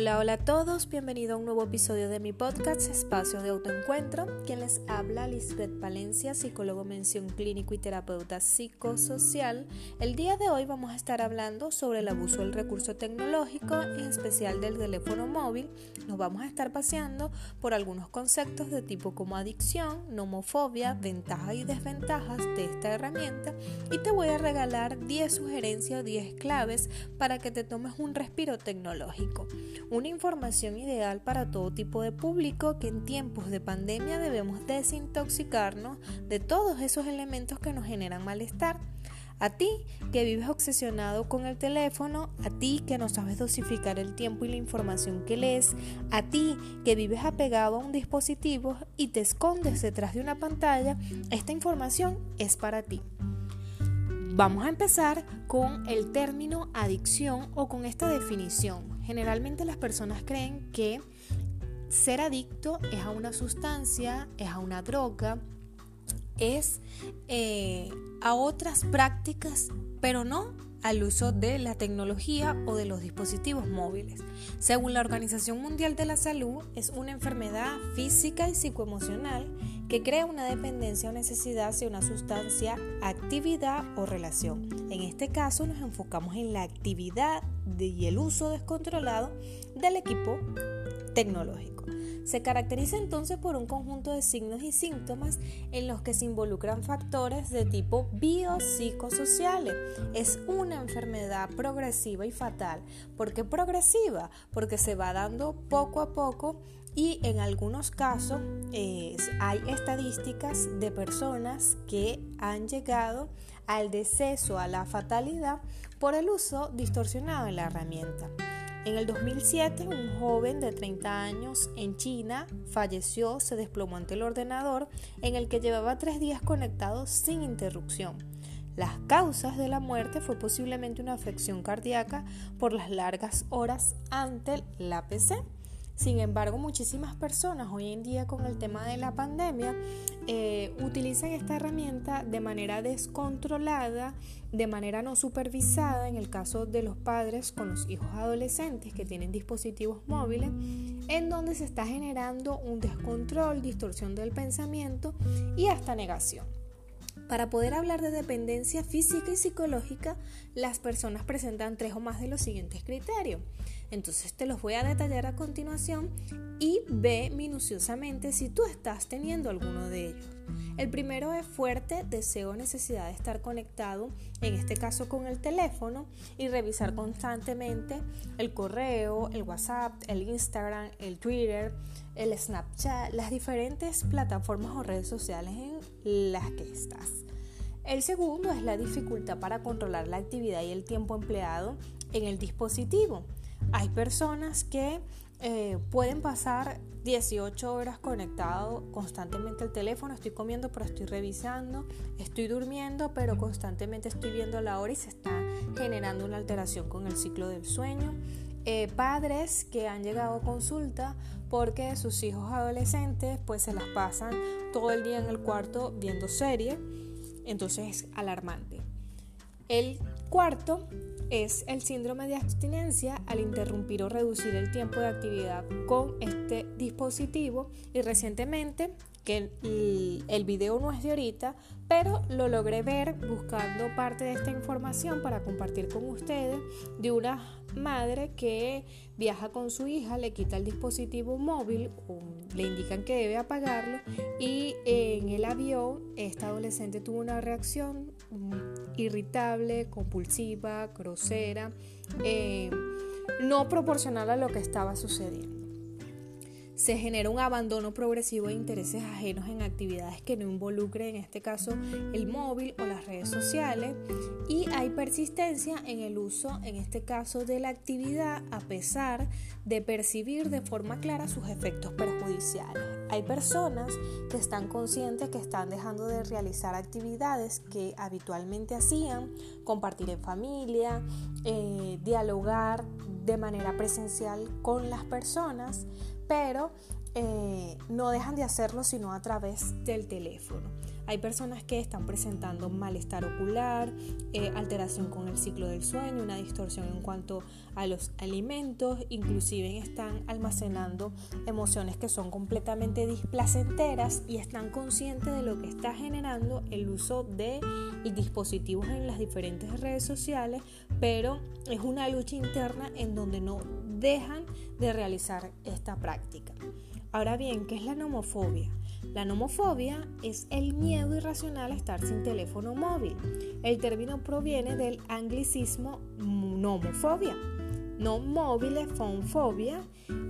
Hola, hola a todos, bienvenido a un nuevo episodio de mi podcast Espacio de Autoencuentro. Quien les habla, Lisbeth Valencia, psicólogo mención clínico y terapeuta psicosocial. El día de hoy vamos a estar hablando sobre el abuso del recurso tecnológico, en especial del teléfono móvil. Nos vamos a estar paseando por algunos conceptos de tipo como adicción, nomofobia, ventajas y desventajas de esta herramienta y te voy a regalar 10 sugerencias o 10 claves para que te tomes un respiro tecnológico. Una información ideal para todo tipo de público que en tiempos de pandemia debemos desintoxicarnos de todos esos elementos que nos generan malestar. A ti que vives obsesionado con el teléfono, a ti que no sabes dosificar el tiempo y la información que lees, a ti que vives apegado a un dispositivo y te escondes detrás de una pantalla, esta información es para ti. Vamos a empezar con el término adicción o con esta definición. Generalmente las personas creen que ser adicto es a una sustancia, es a una droga, es eh, a otras prácticas, pero no al uso de la tecnología o de los dispositivos móviles. Según la Organización Mundial de la Salud, es una enfermedad física y psicoemocional que crea una dependencia o necesidad hacia una sustancia, actividad o relación. En este caso nos enfocamos en la actividad y el uso descontrolado del equipo tecnológico. Se caracteriza entonces por un conjunto de signos y síntomas en los que se involucran factores de tipo biopsicosociales. Es una enfermedad progresiva y fatal. ¿Por qué progresiva? Porque se va dando poco a poco y en algunos casos hay estadísticas de personas que han llegado al deceso, a la fatalidad por el uso distorsionado de la herramienta. En el 2007, un joven de 30 años en China falleció, se desplomó ante el ordenador en el que llevaba tres días conectado sin interrupción. Las causas de la muerte fue posiblemente una afección cardíaca por las largas horas ante la PC. Sin embargo, muchísimas personas hoy en día con el tema de la pandemia eh, utilizan esta herramienta de manera descontrolada, de manera no supervisada, en el caso de los padres con los hijos adolescentes que tienen dispositivos móviles, en donde se está generando un descontrol, distorsión del pensamiento y hasta negación. Para poder hablar de dependencia física y psicológica, las personas presentan tres o más de los siguientes criterios. Entonces te los voy a detallar a continuación y ve minuciosamente si tú estás teniendo alguno de ellos. El primero es fuerte deseo o necesidad de estar conectado, en este caso con el teléfono, y revisar constantemente el correo, el WhatsApp, el Instagram, el Twitter, el Snapchat, las diferentes plataformas o redes sociales en las que estás. El segundo es la dificultad para controlar la actividad y el tiempo empleado en el dispositivo. Hay personas que eh, pueden pasar 18 horas conectado constantemente al teléfono, estoy comiendo pero estoy revisando, estoy durmiendo pero constantemente estoy viendo la hora y se está generando una alteración con el ciclo del sueño. Eh, padres que han llegado a consulta porque sus hijos adolescentes pues se las pasan todo el día en el cuarto viendo serie, entonces es alarmante. El cuarto es el síndrome de abstinencia al interrumpir o reducir el tiempo de actividad con este dispositivo y recientemente que el, video no es de ahorita, pero lo logré ver buscando parte de esta información para compartir con ustedes de una madre que viaja con su hija, le quita el dispositivo móvil, le indican que debe apagarlo y en el avión esta adolescente tuvo una reacción irritable, compulsiva, grosera, eh, no proporcional a lo que estaba sucediendo se genera un abandono progresivo de intereses ajenos en actividades que no involucren, en este caso, el móvil o las redes sociales, y hay persistencia en el uso, en este caso, de la actividad a pesar de percibir de forma clara sus efectos perjudiciales. Hay personas que están conscientes que están dejando de realizar actividades que habitualmente hacían, compartir en familia, eh, dialogar de manera presencial con las personas, pero eh, no dejan de hacerlo sino a través del teléfono. Hay personas que están presentando malestar ocular, eh, alteración con el ciclo del sueño, una distorsión en cuanto a los alimentos, inclusive están almacenando emociones que son completamente displacenteras y están conscientes de lo que está generando el uso de dispositivos en las diferentes redes sociales, pero es una lucha interna en donde no dejan de realizar esta práctica. Ahora bien, ¿qué es la nomofobia? La nomofobia es el miedo irracional a estar sin teléfono móvil. El término proviene del anglicismo nomofobia, no móviles, fonfobia,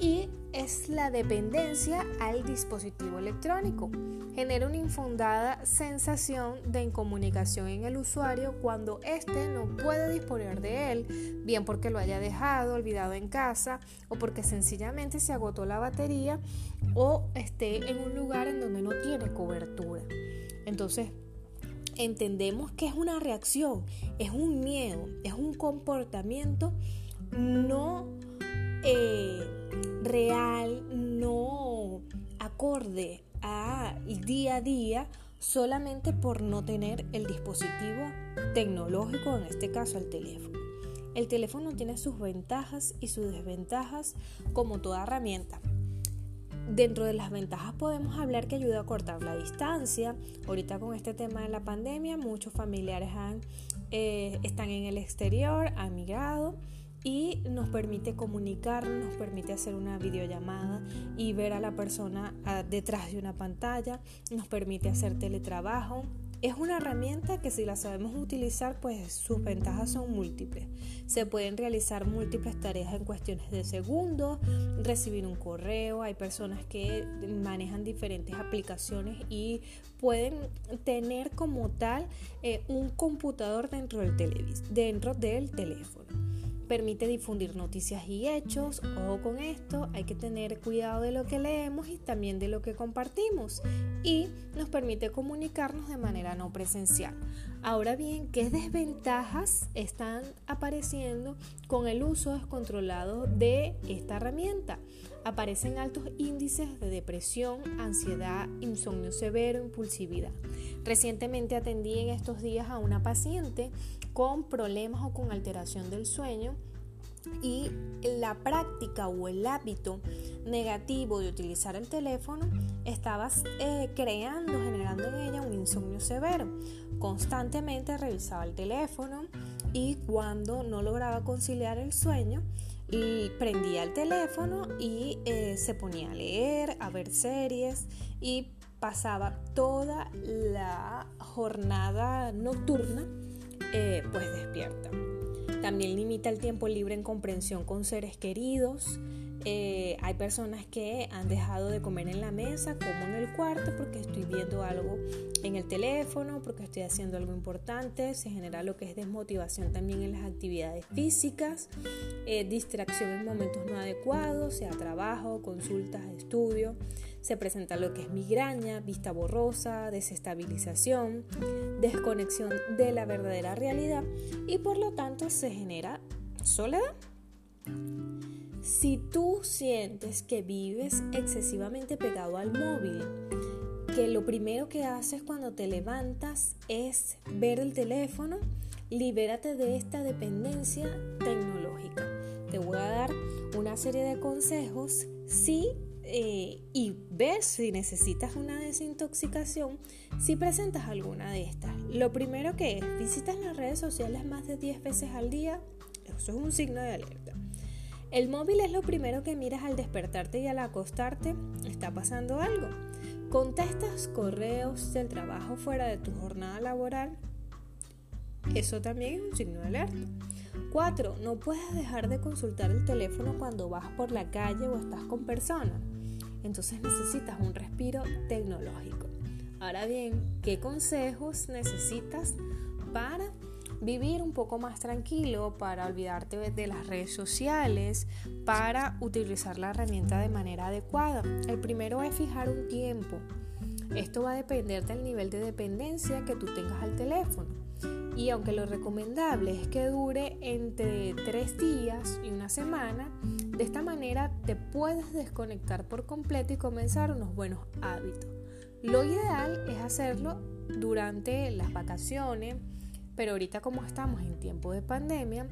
y es la dependencia al dispositivo electrónico. Genera una infundada sensación de incomunicación en el usuario cuando éste no puede disponer de él, bien porque lo haya dejado olvidado en casa o porque sencillamente se agotó la batería o esté en un lugar en donde no tiene cobertura. Entonces, entendemos que es una reacción, es un miedo, es un comportamiento no eh, real, no acorde a día a día solamente por no tener el dispositivo tecnológico, en este caso el teléfono. El teléfono tiene sus ventajas y sus desventajas como toda herramienta. Dentro de las ventajas podemos hablar que ayuda a cortar la distancia. Ahorita con este tema de la pandemia, muchos familiares eh, están en el exterior, han migrado y nos permite comunicar, nos permite hacer una videollamada y ver a la persona ah, detrás de una pantalla, nos permite hacer teletrabajo. Es una herramienta que si la sabemos utilizar, pues sus ventajas son múltiples. Se pueden realizar múltiples tareas en cuestiones de segundos, recibir un correo, hay personas que manejan diferentes aplicaciones y pueden tener como tal eh, un computador dentro del, dentro del teléfono permite difundir noticias y hechos. Ojo con esto, hay que tener cuidado de lo que leemos y también de lo que compartimos. Y nos permite comunicarnos de manera no presencial. Ahora bien, ¿qué desventajas están apareciendo con el uso descontrolado de esta herramienta? Aparecen altos índices de depresión, ansiedad, insomnio severo, impulsividad. Recientemente atendí en estos días a una paciente con problemas o con alteración del sueño y la práctica o el hábito negativo de utilizar el teléfono estaba eh, creando, generando en ella un insomnio severo. Constantemente revisaba el teléfono y cuando no lograba conciliar el sueño, prendía el teléfono y eh, se ponía a leer, a ver series y pasaba toda la jornada nocturna eh, pues despierta. También limita el tiempo libre en comprensión con seres queridos. Eh, hay personas que han dejado de comer en la mesa, como en el cuarto, porque estoy viendo algo en el teléfono, porque estoy haciendo algo importante. Se genera lo que es desmotivación también en las actividades físicas, eh, distracción en momentos no adecuados, sea trabajo, consultas, estudio se presenta lo que es migraña, vista borrosa, desestabilización, desconexión de la verdadera realidad y por lo tanto se genera soledad. Si tú sientes que vives excesivamente pegado al móvil, que lo primero que haces cuando te levantas es ver el teléfono, libérate de esta dependencia tecnológica. Te voy a dar una serie de consejos si eh, y ver si necesitas una desintoxicación si presentas alguna de estas. Lo primero que es, visitas las redes sociales más de 10 veces al día, eso es un signo de alerta. El móvil es lo primero que miras al despertarte y al acostarte, está pasando algo. Contestas correos del trabajo fuera de tu jornada laboral, eso también es un signo de alerta. 4. No puedes dejar de consultar el teléfono cuando vas por la calle o estás con personas entonces necesitas un respiro tecnológico. Ahora bien, ¿qué consejos necesitas para vivir un poco más tranquilo, para olvidarte de las redes sociales, para utilizar la herramienta de manera adecuada? El primero es fijar un tiempo. Esto va a depender del nivel de dependencia que tú tengas al teléfono. Y aunque lo recomendable es que dure entre tres días y una semana, de esta manera te puedes desconectar por completo y comenzar unos buenos hábitos. Lo ideal es hacerlo durante las vacaciones, pero ahorita como estamos en tiempo de pandemia,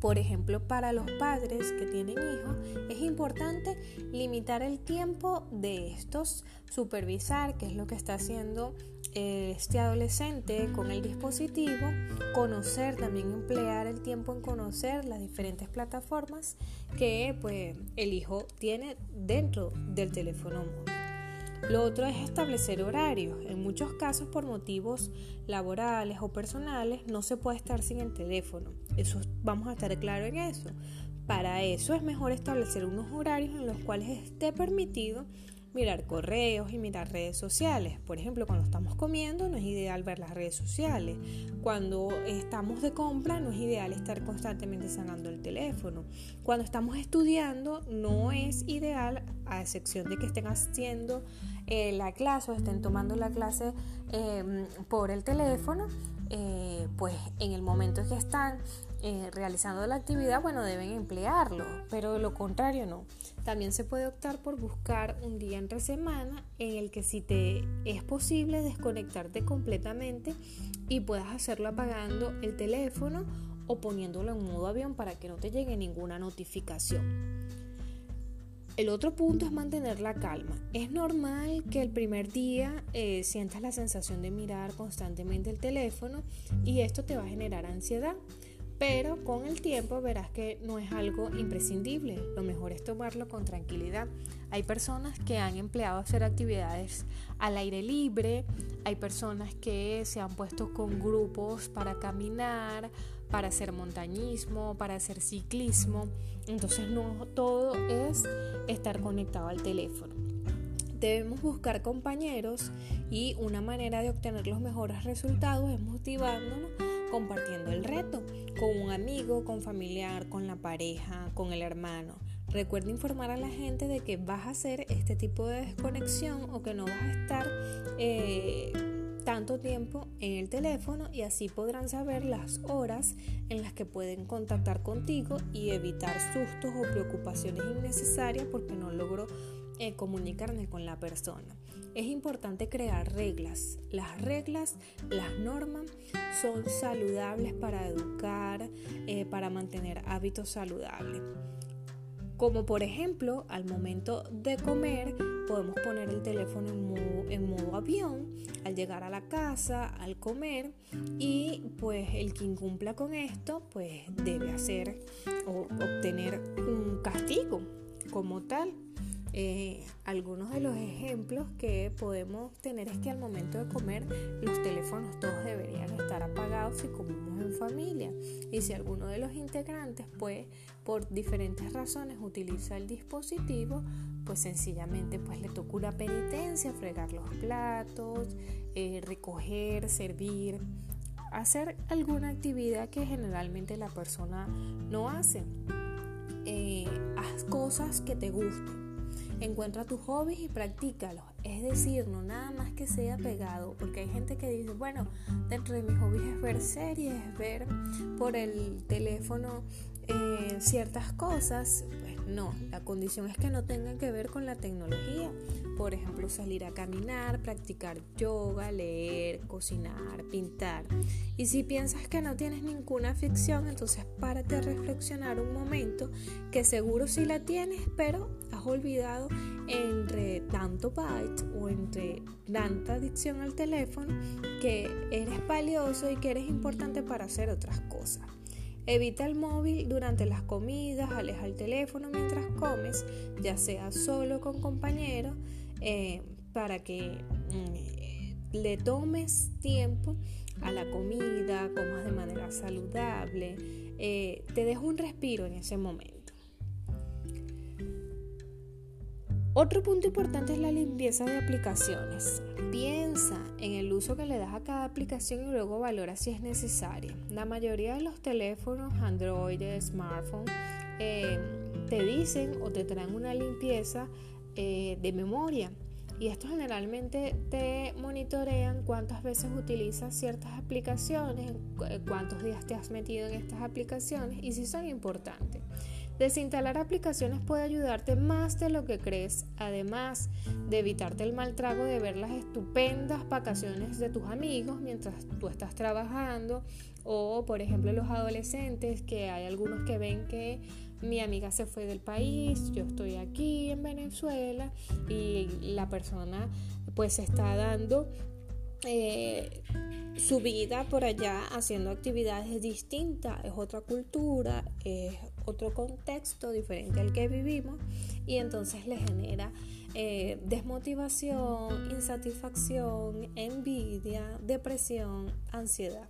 por ejemplo, para los padres que tienen hijos, es importante limitar el tiempo de estos, supervisar qué es lo que está haciendo eh, este adolescente con el dispositivo, conocer, también emplear el tiempo en conocer las diferentes plataformas que pues, el hijo tiene dentro del teléfono móvil. Lo otro es establecer horarios. En muchos casos por motivos laborales o personales no se puede estar sin el teléfono. Eso vamos a estar claro en eso. Para eso es mejor establecer unos horarios en los cuales esté permitido mirar correos y mirar redes sociales. Por ejemplo, cuando estamos comiendo no es ideal ver las redes sociales. Cuando estamos de compra no es ideal estar constantemente sanando el teléfono. Cuando estamos estudiando no es ideal, a excepción de que estén haciendo eh, la clase o estén tomando la clase em, por el teléfono, eh, pues en el momento que están eh, realizando la actividad, bueno, deben emplearlo, pero de lo contrario no. También se puede optar por buscar un día entre semana en el que si te es posible desconectarte completamente y puedas hacerlo apagando el teléfono o poniéndolo en modo avión para que no te llegue ninguna notificación. El otro punto es mantener la calma. Es normal que el primer día eh, sientas la sensación de mirar constantemente el teléfono y esto te va a generar ansiedad. Pero con el tiempo verás que no es algo imprescindible. Lo mejor es tomarlo con tranquilidad. Hay personas que han empleado hacer actividades al aire libre. Hay personas que se han puesto con grupos para caminar, para hacer montañismo, para hacer ciclismo. Entonces no todo es estar conectado al teléfono. Debemos buscar compañeros y una manera de obtener los mejores resultados es motivándonos compartiendo el reto con un amigo, con familiar, con la pareja, con el hermano. Recuerda informar a la gente de que vas a hacer este tipo de desconexión o que no vas a estar eh, tanto tiempo en el teléfono y así podrán saber las horas en las que pueden contactar contigo y evitar sustos o preocupaciones innecesarias porque no logro eh, comunicarme con la persona. Es importante crear reglas. Las reglas, las normas son saludables para educar, eh, para mantener hábitos saludables. Como por ejemplo, al momento de comer podemos poner el teléfono en modo, avión al llegar a la casa, al comer y pues el que incumpla con esto pues debe hacer o obtener un castigo como tal. Eh, algunos de los ejemplos que podemos tener es que al momento de comer los teléfonos todos deberían estar apagados si comemos en familia. Y si alguno de los integrantes pues por diferentes razones utiliza el dispositivo pues sencillamente pues le toca una penitencia fregar los platos eh, recoger servir hacer alguna actividad que generalmente la persona no hace. Eh, haz cosas que te gusten Encuentra tus hobbies y practícalos. Es decir, no nada más que sea pegado, porque hay gente que dice, bueno, dentro de mis hobbies es ver series, ver por el teléfono eh, ciertas cosas. No, la condición es que no tengan que ver con la tecnología. Por ejemplo, salir a caminar, practicar yoga, leer, cocinar, pintar. Y si piensas que no tienes ninguna ficción, entonces párate a reflexionar un momento que seguro sí la tienes, pero has olvidado entre tanto byte o entre tanta adicción al teléfono que eres valioso y que eres importante para hacer otras cosas. Evita el móvil durante las comidas, aleja el teléfono mientras comes, ya sea solo con compañeros, eh, para que mm, le tomes tiempo a la comida, comas de manera saludable, eh, te dejo un respiro en ese momento. Otro punto importante es la limpieza de aplicaciones. Piensa en el uso que le das a cada aplicación y luego valora si es necesaria. La mayoría de los teléfonos, Android, smartphone, eh, te dicen o te traen una limpieza eh, de memoria. Y esto generalmente te monitorean cuántas veces utilizas ciertas aplicaciones, cuántos días te has metido en estas aplicaciones y si son importantes. Desinstalar aplicaciones puede ayudarte más de lo que crees, además de evitarte el mal trago de ver las estupendas vacaciones de tus amigos mientras tú estás trabajando o por ejemplo los adolescentes que hay algunos que ven que mi amiga se fue del país, yo estoy aquí en Venezuela y la persona pues está dando eh, su vida por allá haciendo actividades distintas, es otra cultura, es otro contexto diferente al que vivimos y entonces le genera eh, desmotivación, insatisfacción, envidia, depresión, ansiedad.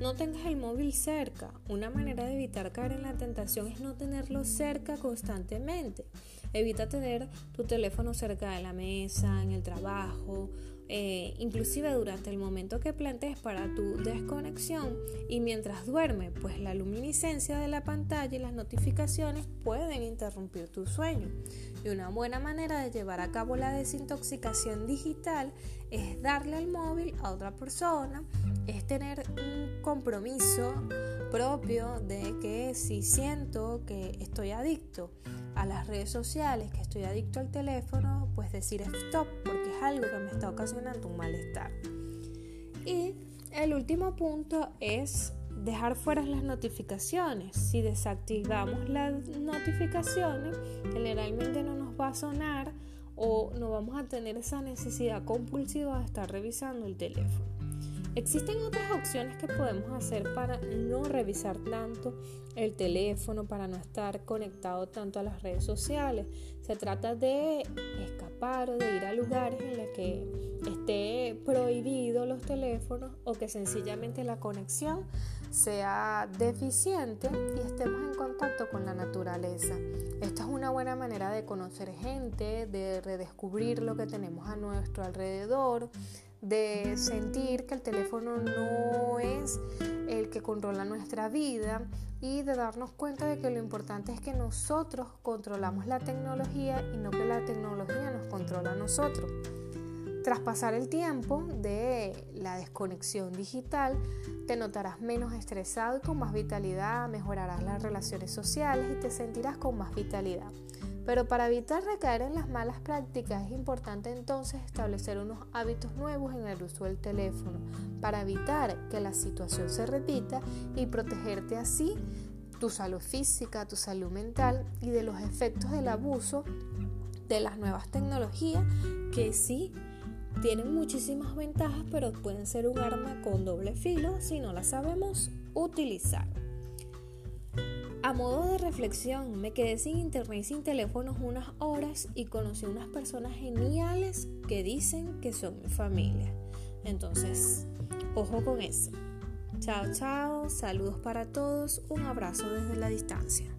No tengas el móvil cerca. Una manera de evitar caer en la tentación es no tenerlo cerca constantemente. Evita tener tu teléfono cerca de la mesa, en el trabajo eh, inclusive durante el momento que plantees para tu desconexión y mientras duerme, pues la luminiscencia de la pantalla y las notificaciones pueden interrumpir tu sueño. Y una buena manera de llevar a cabo la desintoxicación digital es darle al móvil a otra persona, es tener un compromiso propio de que si siento que estoy adicto a las redes sociales, que estoy adicto al teléfono, pues decir stop, algo que me está ocasionando un malestar. Y el último punto es dejar fuera las notificaciones. Si desactivamos las notificaciones, generalmente no nos va a sonar o no vamos a tener esa necesidad compulsiva de estar revisando el teléfono. Existen otras opciones que podemos hacer para no revisar tanto el teléfono, para no estar conectado tanto a las redes sociales. Se trata de escapar de ir a lugares en los que esté prohibido los teléfonos o que sencillamente la conexión sea deficiente y estemos en contacto con la naturaleza. Esta es una buena manera de conocer gente, de redescubrir lo que tenemos a nuestro alrededor, de sentir que el teléfono no es controla nuestra vida y de darnos cuenta de que lo importante es que nosotros controlamos la tecnología y no que la tecnología nos controla a nosotros. Tras pasar el tiempo de la desconexión digital, te notarás menos estresado y con más vitalidad, mejorarás las relaciones sociales y te sentirás con más vitalidad. Pero para evitar recaer en las malas prácticas es importante entonces establecer unos hábitos nuevos en el uso del teléfono para evitar que la situación se repita y protegerte así tu salud física, tu salud mental y de los efectos del abuso de las nuevas tecnologías que sí tienen muchísimas ventajas pero pueden ser un arma con doble filo si no la sabemos utilizar. Modo de reflexión, me quedé sin internet y sin teléfonos unas horas y conocí unas personas geniales que dicen que son mi familia. Entonces, ojo con eso. Chao, chao, saludos para todos, un abrazo desde la distancia.